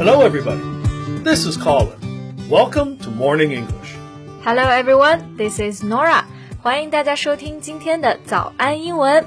Hello, everybody. This is Colin. Welcome to Morning English. Hello everyone, this is Nora. 欢迎大家收听今天的早安英文。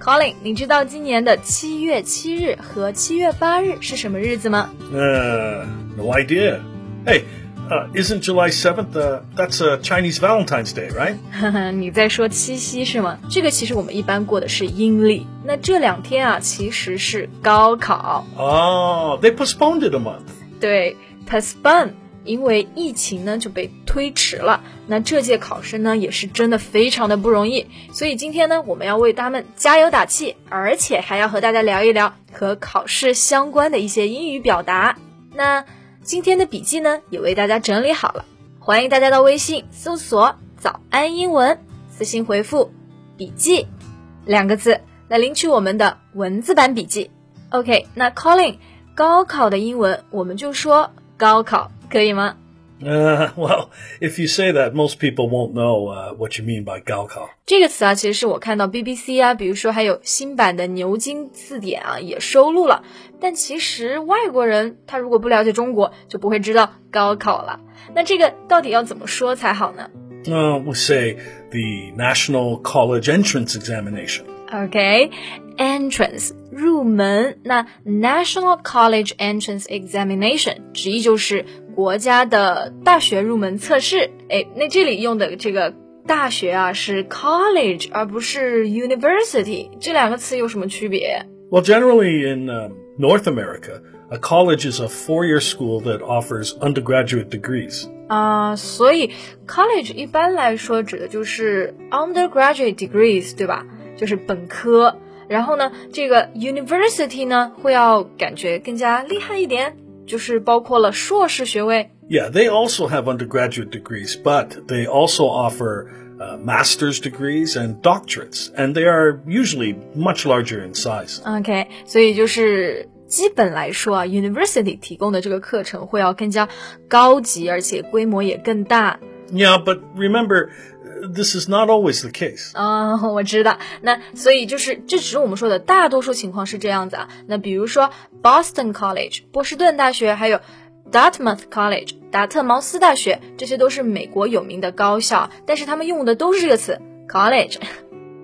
Colin，你知道今年的七月七日和七月八日是什么日子吗？ Uh, no idea. Hey, Uh, isn't July 7th? Uh, that's uh, Chinese Valentine's Day, right? 你在说七夕是吗？这个其实我们一般过的是阴历。那这两天啊，其实是高考。Oh, they postponed it a month. 对，postpone，因为疫情呢就被推迟了。那这届考生呢也是真的非常的不容易，所以今天呢我们要为他们加油打气，而且还要和大家聊一聊和考试相关的一些英语表达。那今天的笔记呢也为大家整理好了，欢迎大家到微信搜索“早安英文”，私信回复“笔记”两个字来领取我们的文字版笔记。OK，那 Colin。高考的英文我们就说高考，可以吗？Uh, well, if you say that, most people won't know uh, what you mean by 高考.这个词啊，其实是我看到 BBC 啊，比如说还有新版的牛津字典啊，也收录了。但其实外国人他如果不了解中国，就不会知道高考了。那这个到底要怎么说才好呢 Uh, we'll say the National College Entrance Examination. OK，entrance、入门，那 National College Entrance Examination 直译就是 国家的大学入门测试。哎，那这里用的这个大学啊是 college 而不是 university，这两个词有什么区别？ Well, generally in um, North America, a college is a four-year school that offers undergraduate degrees. 啊、所以 college 一般来说指的就是 undergraduate degrees，对吧？就是本科。然后呢，这个 university 呢，会要感觉更加厉害一点， 就是包括了硕士学位。 Yeah, they also have undergraduate degrees, but they also offer uh, master's degrees and doctorates, and they are usually much larger in size. OK，所以就是基本来说啊，university 提供的这个课程会要更加高级，而且规模也更大。 Yeah, but remember, uh, this is not always the case. 啊、我知道。那所以就是，这只是我们说的大多数情况是这样子啊。那比如说 Boston College 波士顿大学，还有 Dartmouth College 达特茅斯大学，这些都是美国有名的高校，但是他们用的都是这个词 college。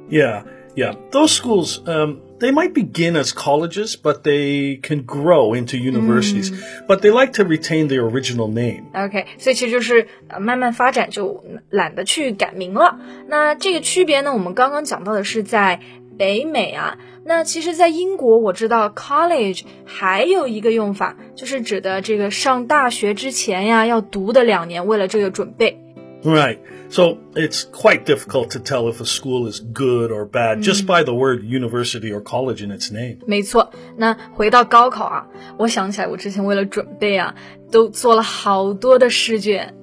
Yeah, yeah. Those schools, um, they might begin as colleges, but they can grow into universities. But they like to retain their original name. OK，所以其实就是呃慢慢发展，就懒得去改名了。那这个区别呢，我们刚刚讲到的是在北美啊。那其实，在英国我知道 college 还有一个用法，就是指的这个上大学之前呀要读的两年，为了这个准备。Right. So it's quite difficult to tell if a school is good or bad just by the word university or college in its name. 没错，那回到高考啊，我想起来我之前为了准备啊，都做了好多的试卷。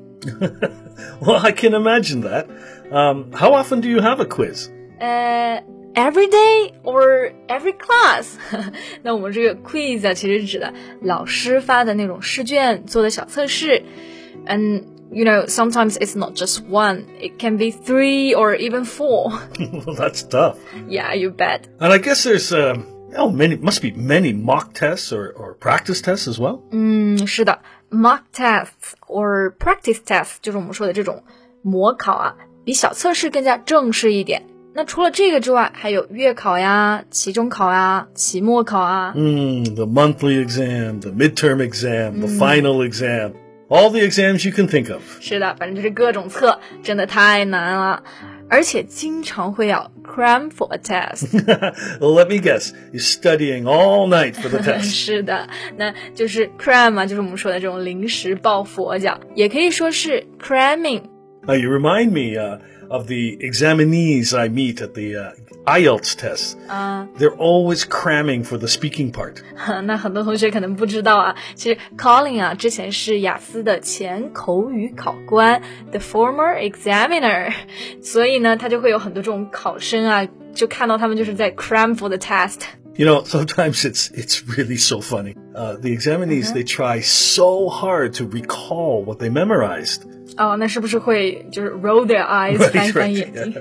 Well, I can imagine that. Um, how often do you have a quiz? 呃，every day or every class？那我们这个 quiz 啊，其实指的老师发的那种试卷做的小测试。And you know, sometimes it's not just one; it can be three or even four. well, that's tough. yeah, you bet. And I guess there's um, oh, many must be many mock tests or, or practice tests as well. 嗯，是的，mock tests or practice tests 就是我们说的这种模考啊，比小测试更加正式一点。那除了这个之外，还有月考呀、期中考呀、期末考啊。 Mm, the monthly exam, the midterm exam, the final exam, all the exams you can think of. 是的，反正就是各种测，真的太难了，而且经常会要 cram for a test。 well, let me guess, you're studying all night for the test. 是的，那就是 cram 啊，就是我们说的这种临时抱佛脚，也可以说是 cramming。 Uh, you remind me uh, of the examinees I meet at the uh, IELTS tests. They're always cramming for the speaking part. 那很多同学可能不知道啊，其实 Colin 啊之前是雅思的前口语考官，the former examiner，所以呢，他就会有很多这种考生啊，就看到他们就是在 cram for the test。 You know, sometimes it's it's really so funny. uh, the examinees they try so hard to recall what they memorized. 哦，那是不是会就是 roll their eyes 翻翻眼睛？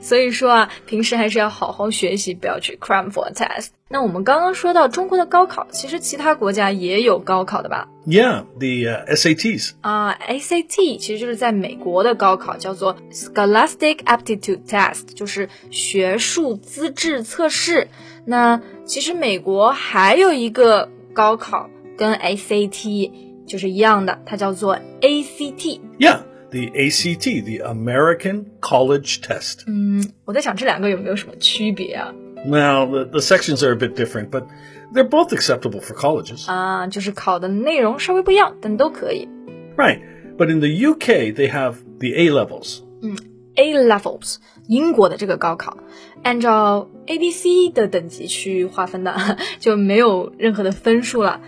所以说啊，平时还是要好好学习，不要去 cram for a test。那我们刚刚说到中国的高考，其实其他国家也有高考的吧 Yeah, the uh, SATs. 啊、ACT 其实就是在美国的高考，叫做 Scholastic Aptitude Test，就是学术资质测试。那 其实美国还有一个高考跟 ACT 就是一样的，它叫做 ACT。 Yeah, the ACT, the American College Test. 我在想这两个有没有什么区别啊？ Well, the, the sections are a bit different, but they're both acceptable for colleges. 啊，就是考的内容稍微不一样，但都可以。 Right. But in the UK, they have the A levels. A levels，英国的这个高考，按照 A、B、C 的等级去划分的，就没有任何的分数了。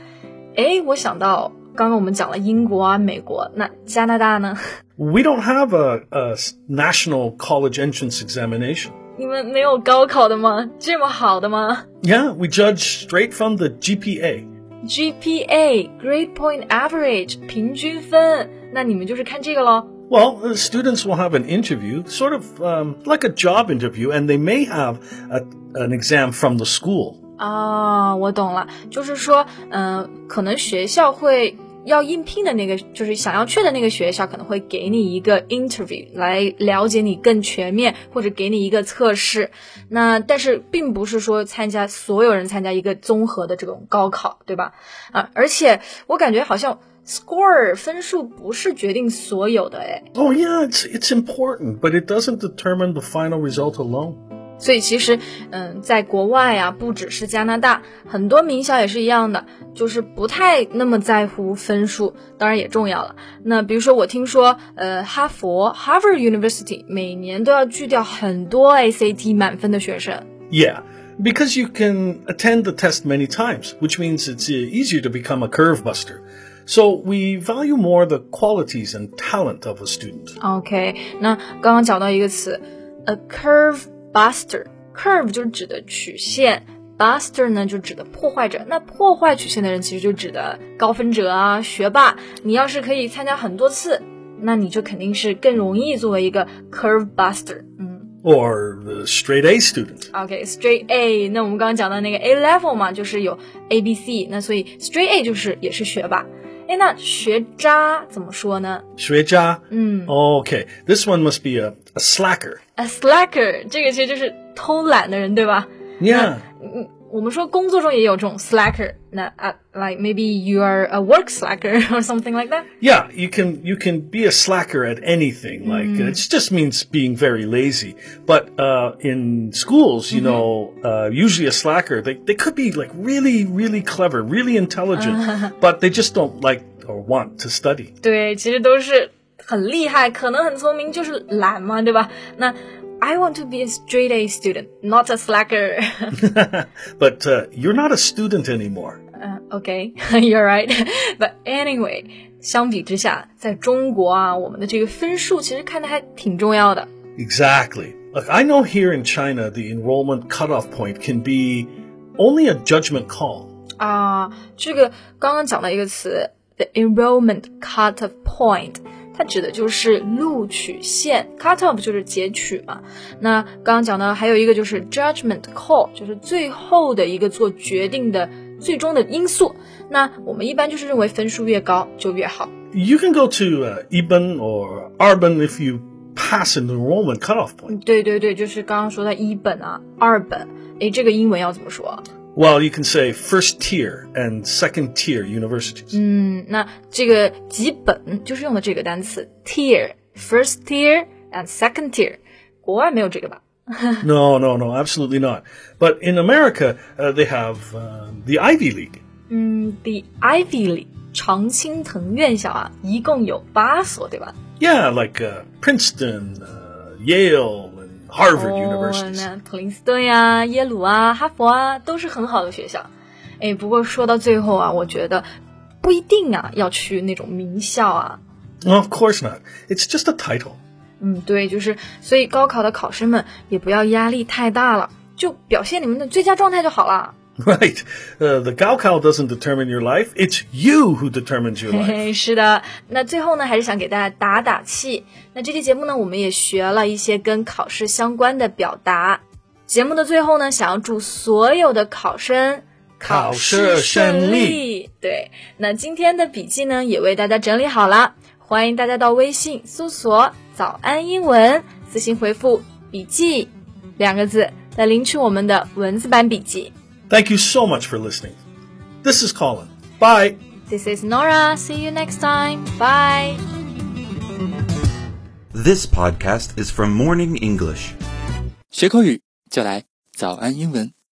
诶，我想到刚刚我们讲了英国啊、美国，那加拿大呢？ We don't have a, a s- national college entrance examination. 你们没有高考的吗？这么好的吗 Yeah, we judge straight from the GPA. ？GPA Grade Point Average 平均分，那你们就是看这个喽。 Well, students will have an interview, sort of um, like a job interview, and they may have a, an exam from the school. 啊，我懂了，就是说，嗯、可能学校会要应聘的那个，就是想要去的那个学校，可能会给你一个 interview 来了解你更全面，或者给你一个测试。那但是并不是说参加所有人参加一个综合的这种高考，对吧？啊，而且我感觉好像 score 分数不是决定所有的，哎。 Oh, yeah, it's, it's important, but it doesn't determine the final result alone. 所以其实，嗯，在国外啊，不只是加拿大，很多名校也是一样的，就是不太那么在乎分数，当然也重要了。那比如说，我听说，呃，哈佛 （Harvard University） 每年都要拒掉很多 ACT 满分的学生。 Yeah, because you can attend the test many times, which means it's uh, easier to become a curve buster. So we value more the qualities and talent of a student. OK，那刚刚讲到一个词，a curve buster。curve 就是指的曲线，buster 呢就指的破坏者。那破坏曲线的人其实就指的高分者啊，学霸。你要是可以参加很多次，那你就肯定是更容易作为一个 curve buster。嗯 Or the straight A student. ，OK，straight、A。那我们刚刚讲的那个 A level 嘛，就是有 A、B、C。那所以 straight A 就是也是学霸。 哎，那学渣怎么说呢 Shreja? Okay, this one must be a, a slacker.？A slacker，这个其实就是偷懒的人，对吧？Yeah. 我们说工作中也有这种 slacker，那啊、like maybe you are a work slacker or something like that。 Yeah, you can you can be a slacker at anything. Like it just means being very lazy. But uh, in schools, you know, uh, usually a slacker they they could be like really really clever, really intelligent, but they just don't like or want to study. 对，其实都是很厉害，可能很聪明，就是懒嘛，对吧？那 I want to be a straight A student, not a slacker 。 but uh, you're not a student anymore. 嗯、o k you're right. But anyway，相比之下，在中国啊，我们的这个分数其实看的还挺重要的。 Exactly. Look, I know here in China the enrollment cutoff point can be only a judgment call. 啊，这个刚刚讲到一个词，the enrollment cut-off point， 它指的就是录取线，cut-off 就是截取嘛。那刚刚讲到还有一个就是 judgment call，就是最后的一个做决定的最终的因素。那我们一般就是认为分数越高就越好。You can go to uh, Iban or Arban if you pass an enrollment cutoff point. 对对对，就是刚刚说的一本啊、二本，诶，这个英文要怎么说？Well, you can say first tier and second tier universities. 嗯，那这个几本就是用的这个单词 tier，first tier and second tier，国外没有这个吧？ no, no, no, absolutely not. But in America, uh, they have uh, the Ivy League. 嗯，the Ivy League 常青藤院校啊，一共有八所，对吧？ Yeah, like uh, Princeton, uh, Yale, and Harvard 哦，universities. 那普林斯顿呀、耶鲁啊、哈佛啊，都是很好的学校。哎，不过说到最后啊，我觉得不一定啊，要去那种名校啊。Of course not. It's just a title. 嗯，对，就是所以高考的考生们也不要压力太大了，就表现你们的最佳状态就好了。Right. Uh, the Gaokao doesn't determine your life. It's you who determines your life. 嘿，是的。那最后呢，还是想给大家打打气。那这期节目呢，我们也学了一些跟考试相关的表达。节目的最后呢，想要祝所有的考生考试顺顺利。对，那今天的笔记呢，也为大家整理好了，欢迎大家到微信搜索“早安英文”，私信回复“笔记”两个字来领取我们的文字版笔记。Thank you so much for listening. This is Colin. Bye. This is Nora. See you next time. Bye. This podcast is from Morning English. 学口语就来早安英文。